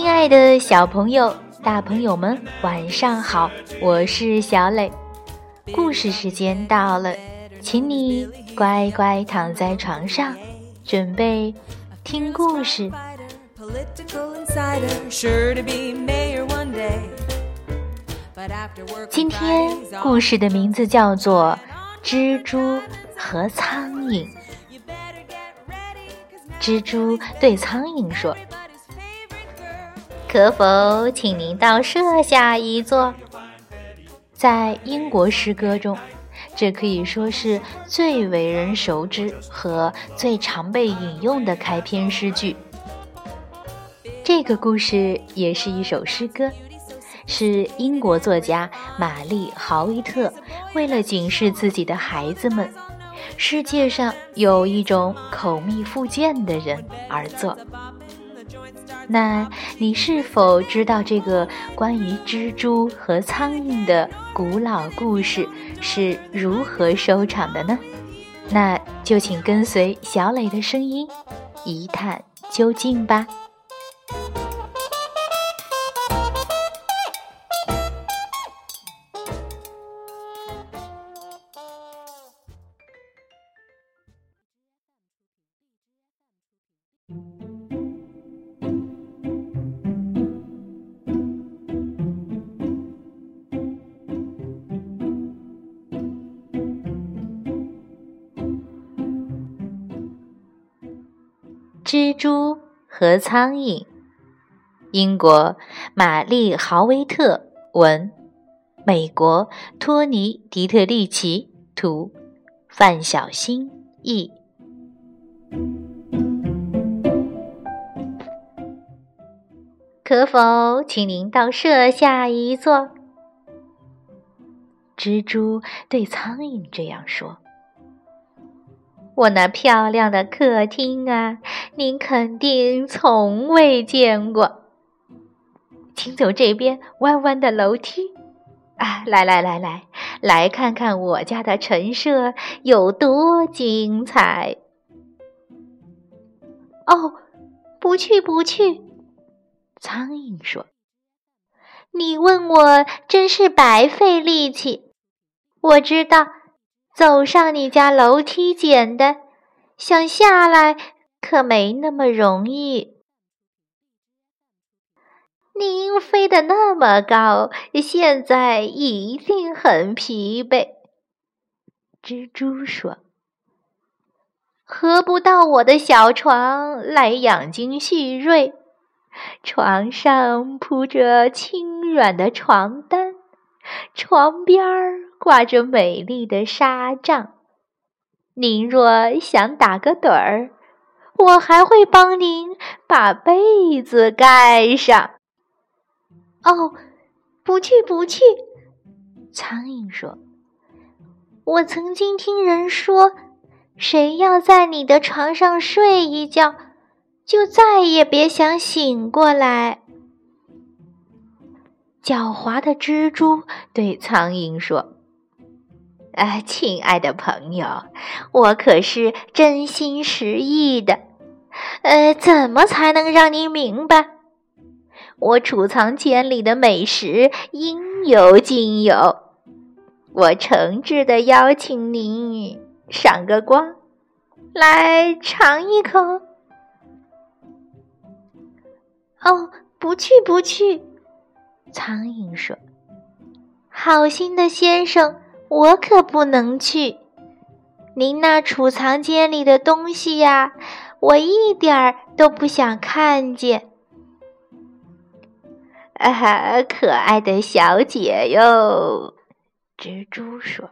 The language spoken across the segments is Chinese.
亲爱的小朋友、大朋友们，晚上好！我是小磊，故事时间到了，请你乖乖躺在床上，准备听故事。今天故事的名字叫做《蜘蛛和苍蝇》。蜘蛛对苍蝇说：“可否请您到舍下一坐？”在英国诗歌中，这可以说是最为人熟知和最常被引用的开篇诗句。这个故事也是一首诗歌。是英国作家玛丽·豪维特为了警示自己的孩子们，世界上有一种口蜜腹剑的人而作。那你是否知道这个关于蜘蛛和苍蝇的古老故事是如何收场的呢？那就请跟随小磊的声音一探究竟吧。蜘蛛和苍蝇，英国玛丽·豪维特文，美国托尼·迪特利奇图，范小新译。可否请您到舍下一坐？蜘蛛对苍蝇这样说。我那漂亮的客厅啊，您肯定从未见过。请走这边弯弯的楼梯，啊，来来来来，来看看我家的陈设有多精彩。哦，不去不去，苍蝇说：“你问我真是白费力气。我知道。”走上你家楼梯简单，想下来可没那么容易。您飞得那么高，现在一定很疲惫。蜘蛛说：“合不到我的小床来养精蓄锐？床上铺着轻软的床单，床边儿。”挂着美丽的纱帐，您若想打个盹儿，我还会帮您把被子盖上。哦，不去不去，苍蝇说：“我曾经听人说，谁要在你的床上睡一觉，就再也别想醒过来。”狡猾的蜘蛛对苍蝇说。呃，亲爱的朋友，我可是真心实意的。呃，怎么才能让您明白？我储藏间里的美食应有尽有。我诚挚的邀请您赏个光，来尝一口。哦，不去不去，苍蝇说：“好心的先生。”我可不能去，您那储藏间里的东西呀，我一点儿都不想看见。啊，可爱的小姐哟，蜘蛛说：“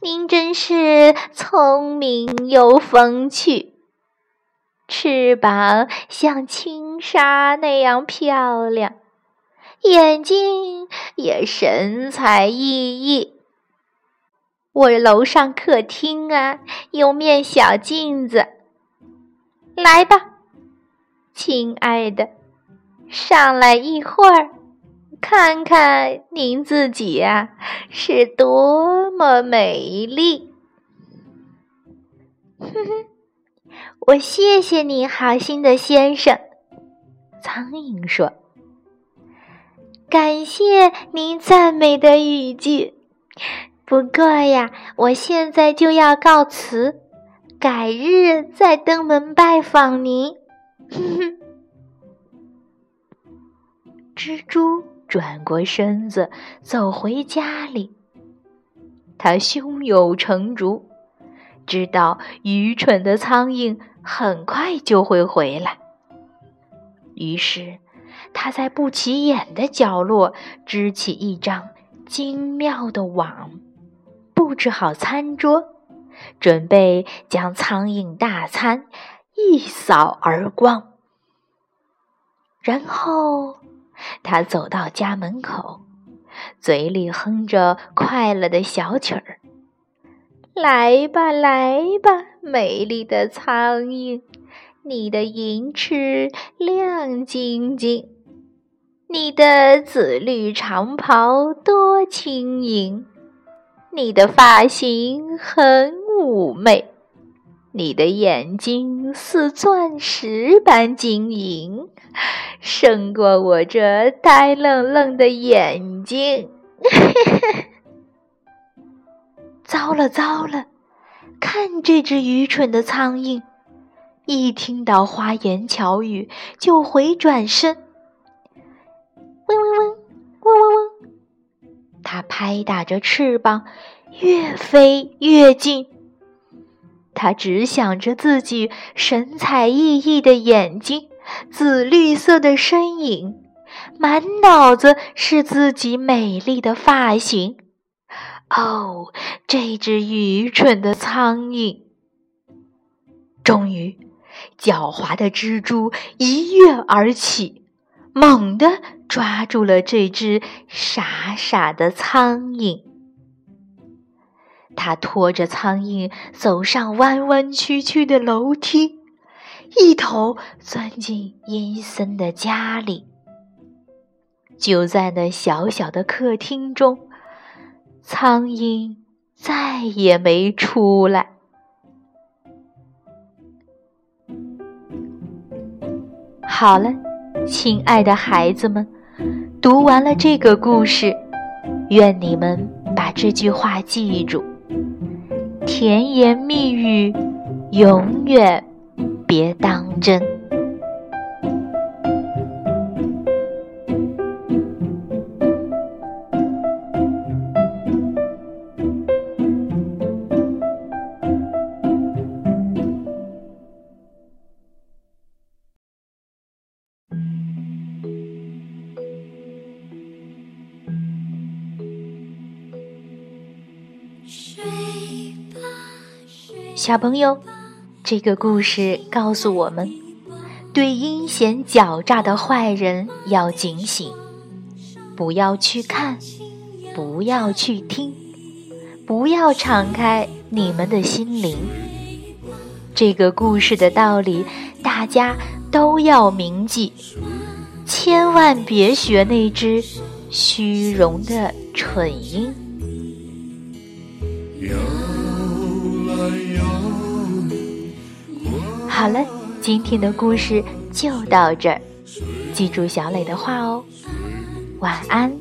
您真是聪明又风趣，翅膀像轻纱那样漂亮，眼睛也神采奕奕。”我楼上客厅啊，有面小镜子。来吧，亲爱的，上来一会儿，看看您自己呀，是多么美丽。哼哼，我谢谢你好心的先生。苍蝇说：“感谢您赞美的语句，不过呀，我现在就要告辞，改日再登门拜访您。”哼哼蜘蛛转过身子，走回家里。他胸有成竹，知道愚蠢的苍蝇很快就会回来。于是，他在不起眼的角落支起一张精妙的网，布置好餐桌，准备将苍蝇大餐一扫而光。然后，他走到家门口。嘴里哼着快乐的小曲儿，来吧，来吧，美丽的苍蝇，你的银翅亮晶晶，你的紫绿长袍多轻盈，你的发型很妩媚，你的眼睛似钻石般晶莹。胜过我这呆愣愣的眼睛！糟了糟了，看这只愚蠢的苍蝇，一听到花言巧语就回转身，嗡嗡嗡，它拍打着翅膀，越飞越近。它只想着自己神采奕奕的眼睛。紫绿色的身影，满脑子是自己美丽的发型。哦，这只愚蠢的苍蝇！终于，狡猾的蜘蛛一跃而起，猛地抓住了这只傻傻的苍蝇。他拖着苍蝇走上弯弯曲曲的楼梯。一头钻进阴森的家里，就在那小小的客厅中，苍蝇再也没出来。好了，亲爱的孩子们，读完了这个故事，愿你们把这句话记住：甜言蜜语永远。别当真。小朋友。这个故事告诉我们，对阴险狡诈的坏人要警醒，不要去看，不要去听，不要敞开你们的心灵。这个故事的道理，大家都要铭记，千万别学那只虚荣的蠢鹰。好了，今天的故事就到这儿。记住小磊的话哦，晚安。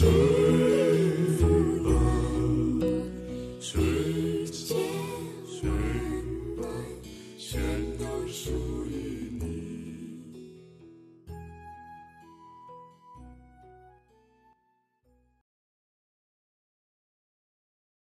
soon.